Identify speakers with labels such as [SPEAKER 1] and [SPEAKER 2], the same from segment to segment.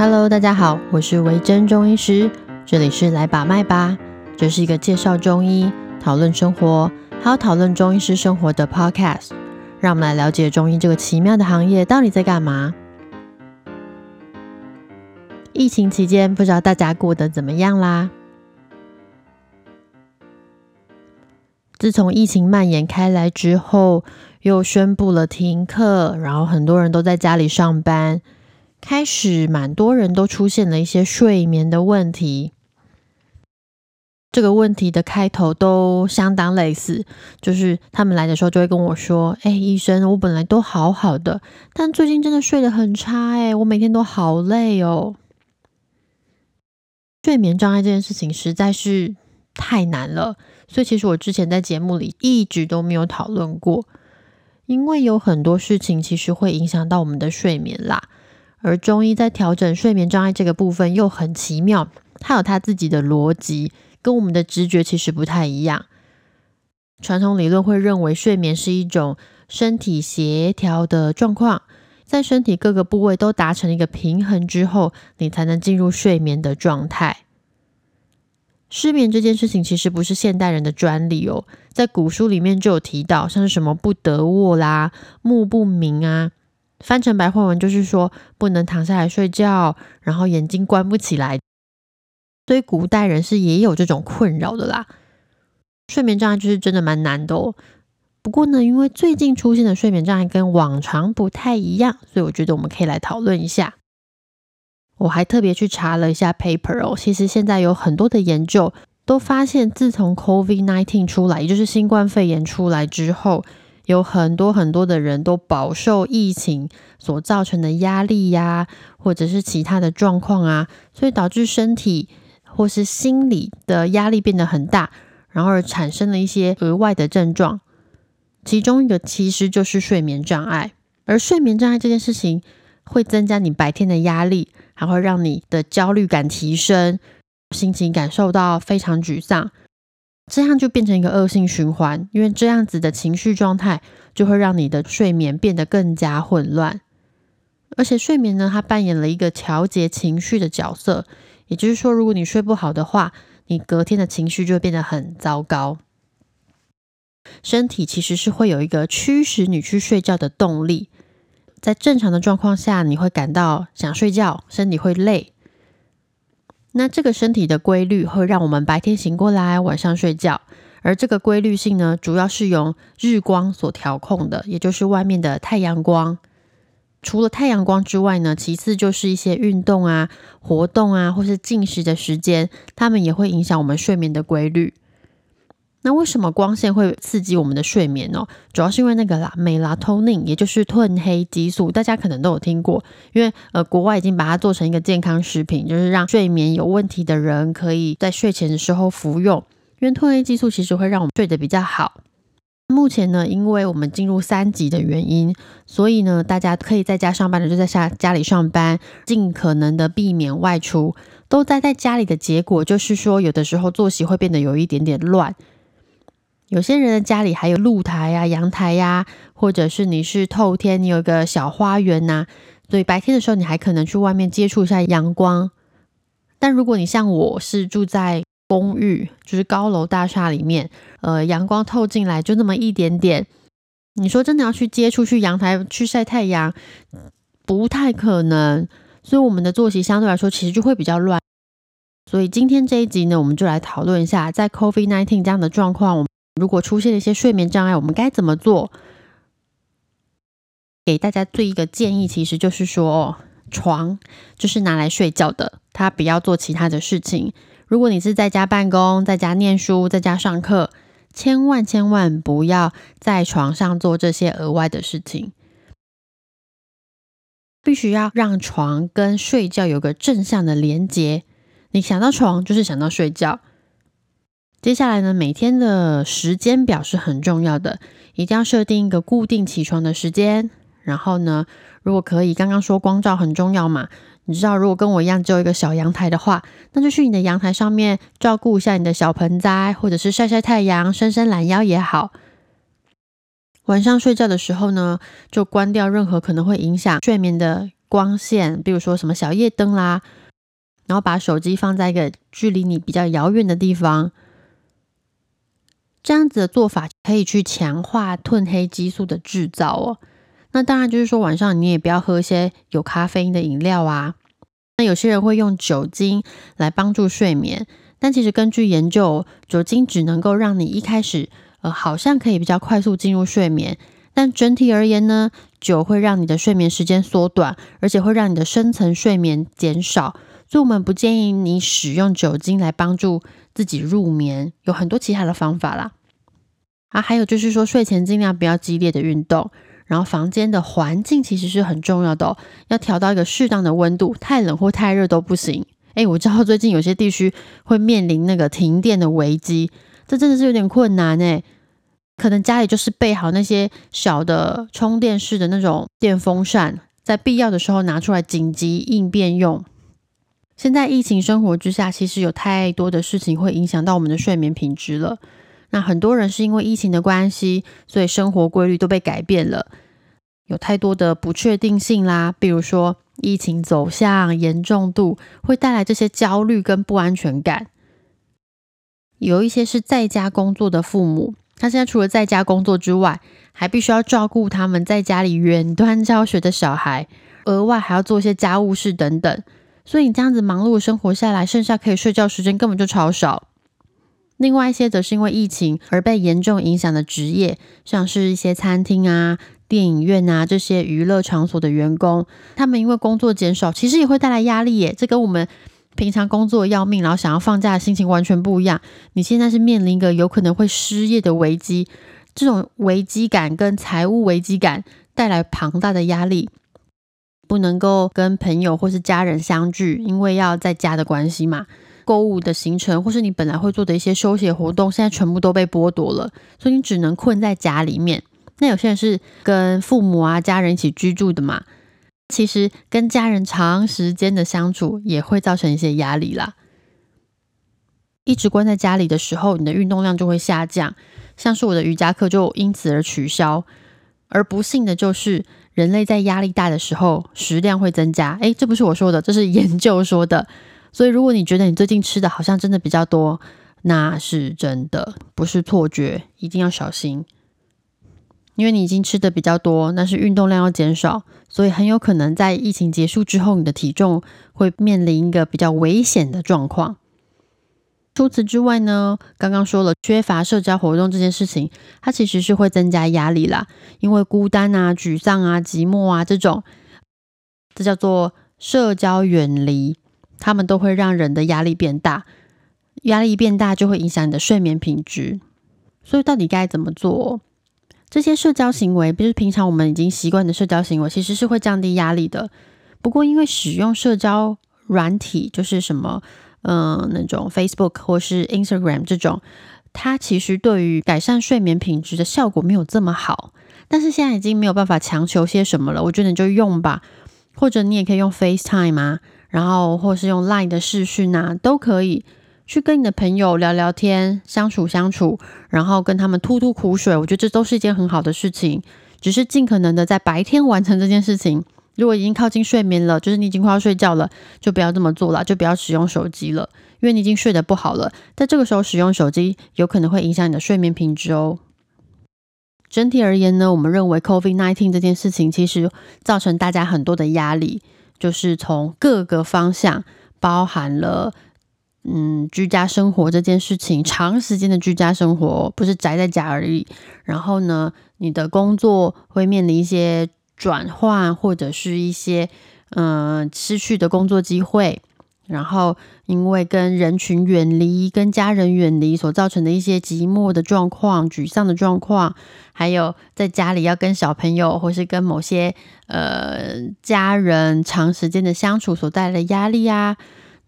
[SPEAKER 1] Hello，大家好，我是维珍中医师，这里是来把脉吧，这是一个介绍中医、讨论生活，还有讨论中医师生活的 Podcast。让我们来了解中医这个奇妙的行业到底在干嘛。疫情期间，不知道大家过得怎么样啦？自从疫情蔓延开来之后，又宣布了停课，然后很多人都在家里上班。开始，蛮多人都出现了一些睡眠的问题。这个问题的开头都相当类似，就是他们来的时候就会跟我说：“哎，医生，我本来都好好的，但最近真的睡得很差，哎，我每天都好累哦。”睡眠障碍这件事情实在是太难了，所以其实我之前在节目里一直都没有讨论过，因为有很多事情其实会影响到我们的睡眠啦。而中医在调整睡眠障碍这个部分又很奇妙，它有它自己的逻辑，跟我们的直觉其实不太一样。传统理论会认为睡眠是一种身体协调的状况，在身体各个部位都达成一个平衡之后，你才能进入睡眠的状态。失眠这件事情其实不是现代人的专利哦，在古书里面就有提到，像是什么不得卧啦、目不明啊。翻成白话文就是说，不能躺下来睡觉，然后眼睛关不起来。所以古代人是也有这种困扰的啦。睡眠障碍就是真的蛮难的哦。不过呢，因为最近出现的睡眠障碍跟往常不太一样，所以我觉得我们可以来讨论一下。我还特别去查了一下 paper 哦，其实现在有很多的研究都发现，自从 COVID nineteen 出来，也就是新冠肺炎出来之后。有很多很多的人都饱受疫情所造成的压力呀，或者是其他的状况啊，所以导致身体或是心理的压力变得很大，然后产生了一些额外的症状。其中一个其实就是睡眠障碍，而睡眠障碍这件事情会增加你白天的压力，还会让你的焦虑感提升，心情感受到非常沮丧。这样就变成一个恶性循环，因为这样子的情绪状态就会让你的睡眠变得更加混乱。而且睡眠呢，它扮演了一个调节情绪的角色。也就是说，如果你睡不好的话，你隔天的情绪就会变得很糟糕。身体其实是会有一个驱使你去睡觉的动力。在正常的状况下，你会感到想睡觉，身体会累。那这个身体的规律会让我们白天醒过来，晚上睡觉。而这个规律性呢，主要是由日光所调控的，也就是外面的太阳光。除了太阳光之外呢，其次就是一些运动啊、活动啊，或是进食的时间，它们也会影响我们睡眠的规律。那为什么光线会刺激我们的睡眠呢？主要是因为那个啦，美拉托宁，也就是褪黑激素，大家可能都有听过。因为呃，国外已经把它做成一个健康食品，就是让睡眠有问题的人可以在睡前的时候服用。因为褪黑激素其实会让我们睡得比较好。目前呢，因为我们进入三级的原因，所以呢，大家可以在家上班的就在家家里上班，尽可能的避免外出，都待在家里的结果就是说，有的时候作息会变得有一点点乱。有些人的家里还有露台呀、阳台呀，或者是你是透天，你有个小花园呐，所以白天的时候你还可能去外面接触一下阳光。但如果你像我是住在公寓，就是高楼大厦里面，呃，阳光透进来就那么一点点，你说真的要去接触去阳台去晒太阳，不太可能。所以我们的作息相对来说其实就会比较乱。所以今天这一集呢，我们就来讨论一下，在 COVID-19 这样的状况，我们。如果出现了一些睡眠障碍，我们该怎么做？给大家做一个建议，其实就是说，床就是拿来睡觉的，他不要做其他的事情。如果你是在家办公、在家念书、在家上课，千万千万不要在床上做这些额外的事情。必须要让床跟睡觉有个正向的连接。你想到床，就是想到睡觉。接下来呢，每天的时间表是很重要的，一定要设定一个固定起床的时间。然后呢，如果可以，刚刚说光照很重要嘛，你知道，如果跟我一样只有一个小阳台的话，那就去你的阳台上面照顾一下你的小盆栽，或者是晒晒太阳、伸伸懒腰也好。晚上睡觉的时候呢，就关掉任何可能会影响睡眠的光线，比如说什么小夜灯啦，然后把手机放在一个距离你比较遥远的地方，这样子的做法可以去强化褪黑激素的制造哦。那当然就是说晚上你也不要喝一些有咖啡因的饮料啊。那有些人会用酒精来帮助睡眠，但其实根据研究，酒精只能够让你一开始呃好像可以比较快速进入睡眠。但整体而言呢，酒会让你的睡眠时间缩短，而且会让你的深层睡眠减少，所以我们不建议你使用酒精来帮助自己入眠。有很多其他的方法啦。啊，还有就是说睡前尽量不要激烈的运动，然后房间的环境其实是很重要的哦，要调到一个适当的温度，太冷或太热都不行。诶，我知道最近有些地区会面临那个停电的危机，这真的是有点困难诶。可能家里就是备好那些小的充电式的那种电风扇，在必要的时候拿出来紧急应变用。现在疫情生活之下，其实有太多的事情会影响到我们的睡眠品质了。那很多人是因为疫情的关系，所以生活规律都被改变了，有太多的不确定性啦。比如说疫情走向严重度，会带来这些焦虑跟不安全感。有一些是在家工作的父母。他现在除了在家工作之外，还必须要照顾他们在家里远端教学的小孩，额外还要做一些家务事等等。所以你这样子忙碌的生活下来，剩下可以睡觉时间根本就超少。另外一些则是因为疫情而被严重影响的职业，像是一些餐厅啊、电影院啊这些娱乐场所的员工，他们因为工作减少，其实也会带来压力耶。这跟我们。平常工作要命，然后想要放假的心情完全不一样。你现在是面临一个有可能会失业的危机，这种危机感跟财务危机感带来庞大的压力，不能够跟朋友或是家人相聚，因为要在家的关系嘛。购物的行程或是你本来会做的一些休闲活动，现在全部都被剥夺了，所以你只能困在家里面。那有些人是跟父母啊、家人一起居住的嘛。其实跟家人长时间的相处也会造成一些压力啦。一直关在家里的时候，你的运动量就会下降，像是我的瑜伽课就因此而取消。而不幸的就是，人类在压力大的时候，食量会增加。诶，这不是我说的，这是研究说的。所以如果你觉得你最近吃的好像真的比较多，那是真的，不是错觉，一定要小心。因为你已经吃的比较多，但是运动量要减少，所以很有可能在疫情结束之后，你的体重会面临一个比较危险的状况。除此之外呢，刚刚说了缺乏社交活动这件事情，它其实是会增加压力啦。因为孤单啊、沮丧啊、寂寞啊这种，这叫做社交远离，他们都会让人的压力变大。压力变大就会影响你的睡眠品质。所以到底该怎么做？这些社交行为，不是平常我们已经习惯的社交行为，其实是会降低压力的。不过，因为使用社交软体，就是什么，嗯，那种 Facebook 或是 Instagram 这种，它其实对于改善睡眠品质的效果没有这么好。但是现在已经没有办法强求些什么了，我觉得你就用吧，或者你也可以用 FaceTime 啊，然后或是用 Line 的视讯啊，都可以。去跟你的朋友聊聊天，相处相处，然后跟他们吐吐苦水，我觉得这都是一件很好的事情。只是尽可能的在白天完成这件事情。如果已经靠近睡眠了，就是你已经快要睡觉了，就不要这么做了，就不要使用手机了，因为你已经睡得不好了。在这个时候使用手机，有可能会影响你的睡眠品质哦。整体而言呢，我们认为 COVID-19 这件事情其实造成大家很多的压力，就是从各个方向，包含了。嗯，居家生活这件事情，长时间的居家生活不是宅在家而已。然后呢，你的工作会面临一些转换，或者是一些嗯失去的工作机会。然后因为跟人群远离、跟家人远离所造成的一些寂寞的状况、沮丧的状况，还有在家里要跟小朋友或是跟某些呃家人长时间的相处所带来的压力啊。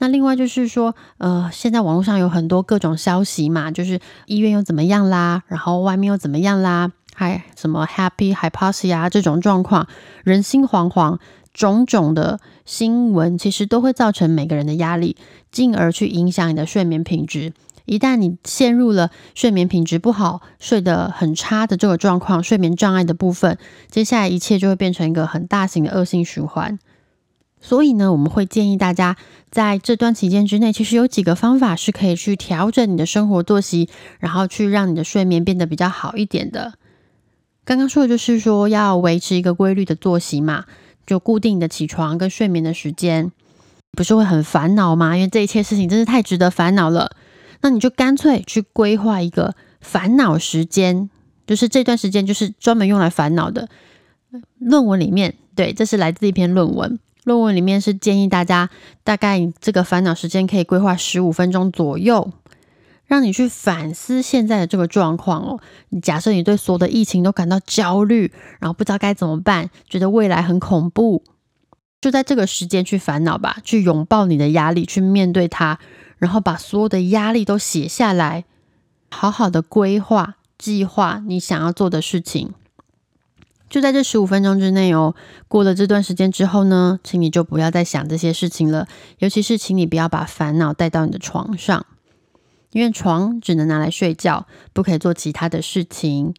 [SPEAKER 1] 那另外就是说，呃，现在网络上有很多各种消息嘛，就是医院又怎么样啦，然后外面又怎么样啦，还什么 happy hypoxia 这种状况，人心惶惶，种种的新闻其实都会造成每个人的压力，进而去影响你的睡眠品质。一旦你陷入了睡眠品质不好、睡得很差的这个状况，睡眠障碍的部分，接下来一切就会变成一个很大型的恶性循环。所以呢，我们会建议大家在这段期间之内，其实有几个方法是可以去调整你的生活作息，然后去让你的睡眠变得比较好一点的。刚刚说的就是说要维持一个规律的作息嘛，就固定的起床跟睡眠的时间，不是会很烦恼吗？因为这一切事情真是太值得烦恼了。那你就干脆去规划一个烦恼时间，就是这段时间就是专门用来烦恼的。论文里面，对，这是来自一篇论文。论文里面是建议大家，大概这个烦恼时间可以规划十五分钟左右，让你去反思现在的这个状况哦。假设你对所有的疫情都感到焦虑，然后不知道该怎么办，觉得未来很恐怖，就在这个时间去烦恼吧，去拥抱你的压力，去面对它，然后把所有的压力都写下来，好好的规划计划你想要做的事情。就在这十五分钟之内哦。过了这段时间之后呢，请你就不要再想这些事情了。尤其是，请你不要把烦恼带到你的床上，因为床只能拿来睡觉，不可以做其他的事情。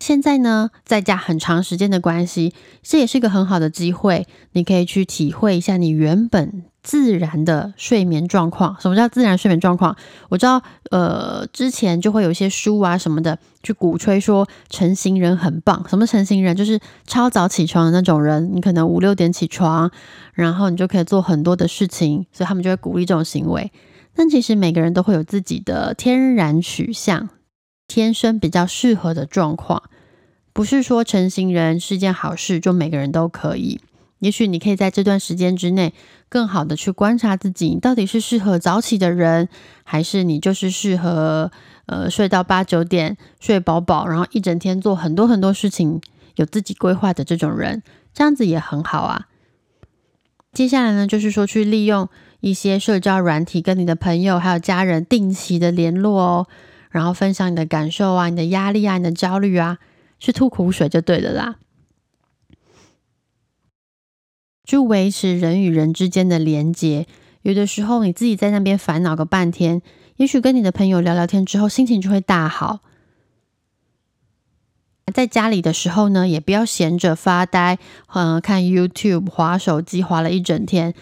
[SPEAKER 1] 现在呢，在家很长时间的关系，这也是一个很好的机会，你可以去体会一下你原本自然的睡眠状况。什么叫自然睡眠状况？我知道，呃，之前就会有一些书啊什么的，去鼓吹说成型人很棒。什么成型人？就是超早起床的那种人。你可能五六点起床，然后你就可以做很多的事情，所以他们就会鼓励这种行为。但其实每个人都会有自己的天然取向，天生比较适合的状况。不是说成型人是件好事，就每个人都可以。也许你可以在这段时间之内，更好的去观察自己，到底是适合早起的人，还是你就是适合呃睡到八九点睡饱饱，然后一整天做很多很多事情，有自己规划的这种人，这样子也很好啊。接下来呢，就是说去利用一些社交软体，跟你的朋友还有家人定期的联络哦，然后分享你的感受啊，你的压力啊，你的焦虑啊。去吐苦水就对了啦，就维持人与人之间的连接。有的时候你自己在那边烦恼个半天，也许跟你的朋友聊聊天之后，心情就会大好。在家里的时候呢，也不要闲着发呆，嗯，看 YouTube、划手机，划了一整天。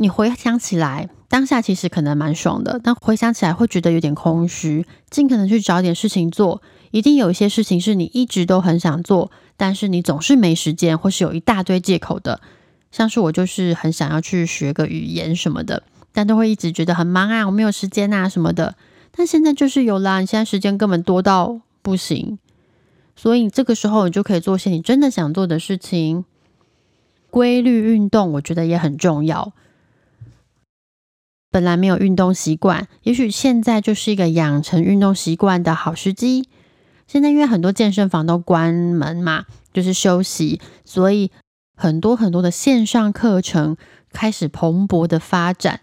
[SPEAKER 1] 你回想起来，当下其实可能蛮爽的，但回想起来会觉得有点空虚。尽可能去找点事情做。一定有一些事情是你一直都很想做，但是你总是没时间，或是有一大堆借口的。像是我就是很想要去学个语言什么的，但都会一直觉得很忙啊，我没有时间啊什么的。但现在就是有啦，你现在时间根本多到不行，所以这个时候你就可以做些你真的想做的事情。规律运动我觉得也很重要。本来没有运动习惯，也许现在就是一个养成运动习惯的好时机。现在因为很多健身房都关门嘛，就是休息，所以很多很多的线上课程开始蓬勃的发展。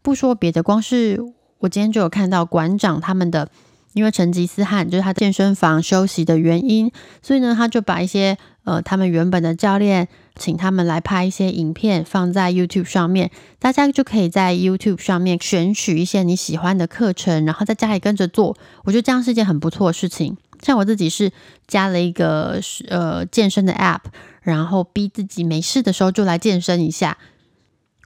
[SPEAKER 1] 不说别的，光是我今天就有看到馆长他们的，因为成吉思汗就是他健身房休息的原因，所以呢，他就把一些呃他们原本的教练请他们来拍一些影片放在 YouTube 上面，大家就可以在 YouTube 上面选取一些你喜欢的课程，然后在家里跟着做。我觉得这样是一件很不错的事情。像我自己是加了一个呃健身的 App，然后逼自己没事的时候就来健身一下。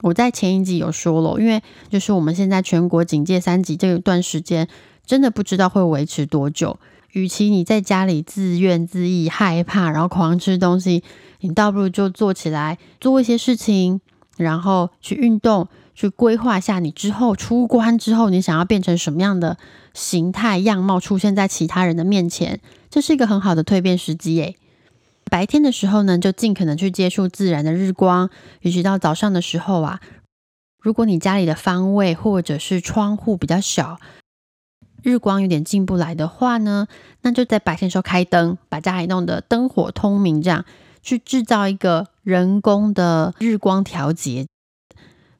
[SPEAKER 1] 我在前一集有说了，因为就是我们现在全国警戒三级这一段时间，真的不知道会维持多久。与其你在家里自怨自艾、害怕，然后狂吃东西，你倒不如就做起来，做一些事情，然后去运动。去规划下你之后出关之后，你想要变成什么样的形态样貌出现在其他人的面前，这是一个很好的蜕变时机诶。白天的时候呢，就尽可能去接触自然的日光，尤其到早上的时候啊，如果你家里的方位或者是窗户比较小，日光有点进不来的话呢，那就在白天时候开灯，把家里弄得灯火通明，这样去制造一个人工的日光调节。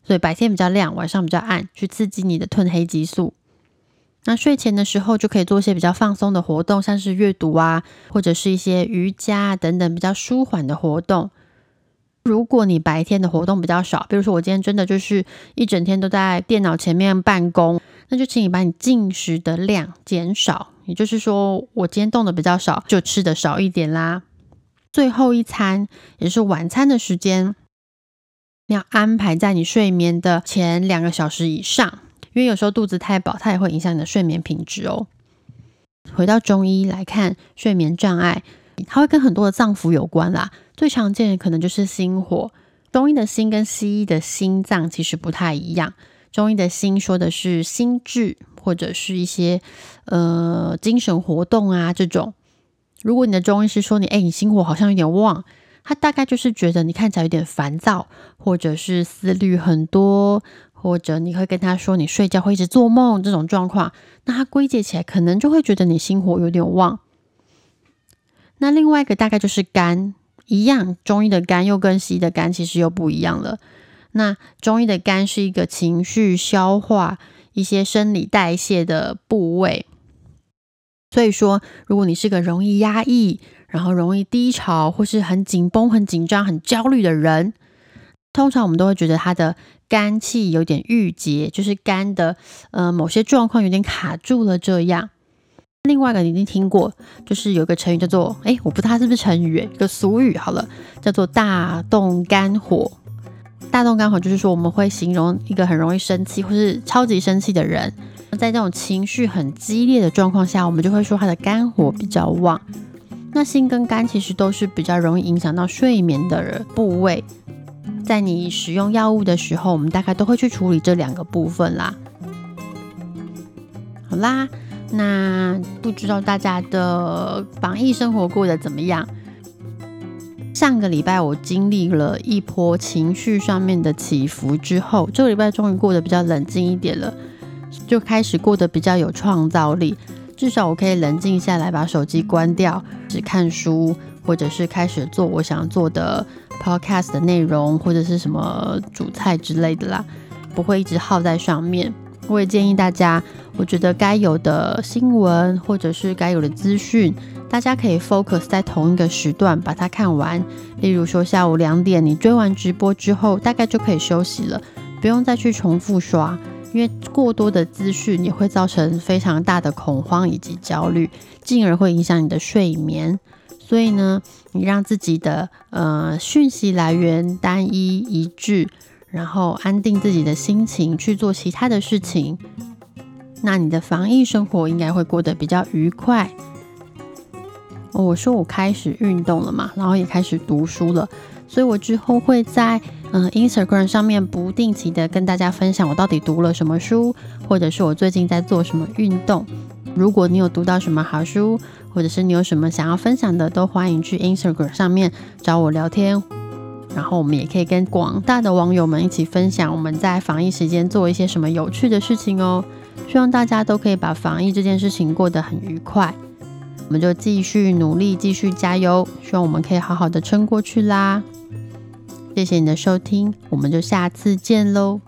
[SPEAKER 1] 所以白天比较亮，晚上比较暗，去刺激你的褪黑激素。那睡前的时候就可以做一些比较放松的活动，像是阅读啊，或者是一些瑜伽等等比较舒缓的活动。如果你白天的活动比较少，比如说我今天真的就是一整天都在电脑前面办公，那就请你把你进食的量减少。也就是说，我今天动的比较少，就吃的少一点啦。最后一餐也是晚餐的时间。要安排在你睡眠的前两个小时以上，因为有时候肚子太饱，它也会影响你的睡眠品质哦。回到中医来看，睡眠障碍，它会跟很多的脏腑有关啦。最常见的可能就是心火。中医的心跟西医的心脏其实不太一样。中医的心说的是心智或者是一些呃精神活动啊这种。如果你的中医师说你哎你心火好像有点旺，他大概就是觉得你看起来有点烦躁，或者是思虑很多，或者你会跟他说你睡觉会一直做梦这种状况，那他归结起来可能就会觉得你心火有点旺。那另外一个大概就是肝。一样，中医的肝又跟西医的肝其实又不一样了。那中医的肝是一个情绪、消化、一些生理代谢的部位。所以说，如果你是个容易压抑、然后容易低潮，或是很紧绷、很紧张、很焦虑的人，通常我们都会觉得他的肝气有点郁结，就是肝的呃某些状况有点卡住了这样。另外一个你一定听过，就是有个成语叫做“哎，我不知道它是不是成语，一个俗语好了，叫做大动肝火”。大动肝火就是说，我们会形容一个很容易生气或是超级生气的人，在这种情绪很激烈的状况下，我们就会说他的肝火比较旺。那心跟肝其实都是比较容易影响到睡眠的部位，在你使用药物的时候，我们大概都会去处理这两个部分啦。好啦。那不知道大家的防疫生活过得怎么样？上个礼拜我经历了一波情绪上面的起伏之后，这个礼拜终于过得比较冷静一点了，就开始过得比较有创造力。至少我可以冷静下来，把手机关掉，只看书，或者是开始做我想做的 podcast 的内容，或者是什么煮菜之类的啦，不会一直耗在上面。我也建议大家，我觉得该有的新闻或者是该有的资讯，大家可以 focus 在同一个时段把它看完。例如说下午两点，你追完直播之后，大概就可以休息了，不用再去重复刷，因为过多的资讯也会造成非常大的恐慌以及焦虑，进而会影响你的睡眠。所以呢，你让自己的呃讯息来源单一一致。然后安定自己的心情去做其他的事情，那你的防疫生活应该会过得比较愉快。我说我开始运动了嘛，然后也开始读书了，所以我之后会在嗯 Instagram 上面不定期的跟大家分享我到底读了什么书，或者是我最近在做什么运动。如果你有读到什么好书，或者是你有什么想要分享的，都欢迎去 Instagram 上面找我聊天。然后我们也可以跟广大的网友们一起分享我们在防疫时间做一些什么有趣的事情哦。希望大家都可以把防疫这件事情过得很愉快。我们就继续努力，继续加油。希望我们可以好好的撑过去啦。谢谢你的收听，我们就下次见喽。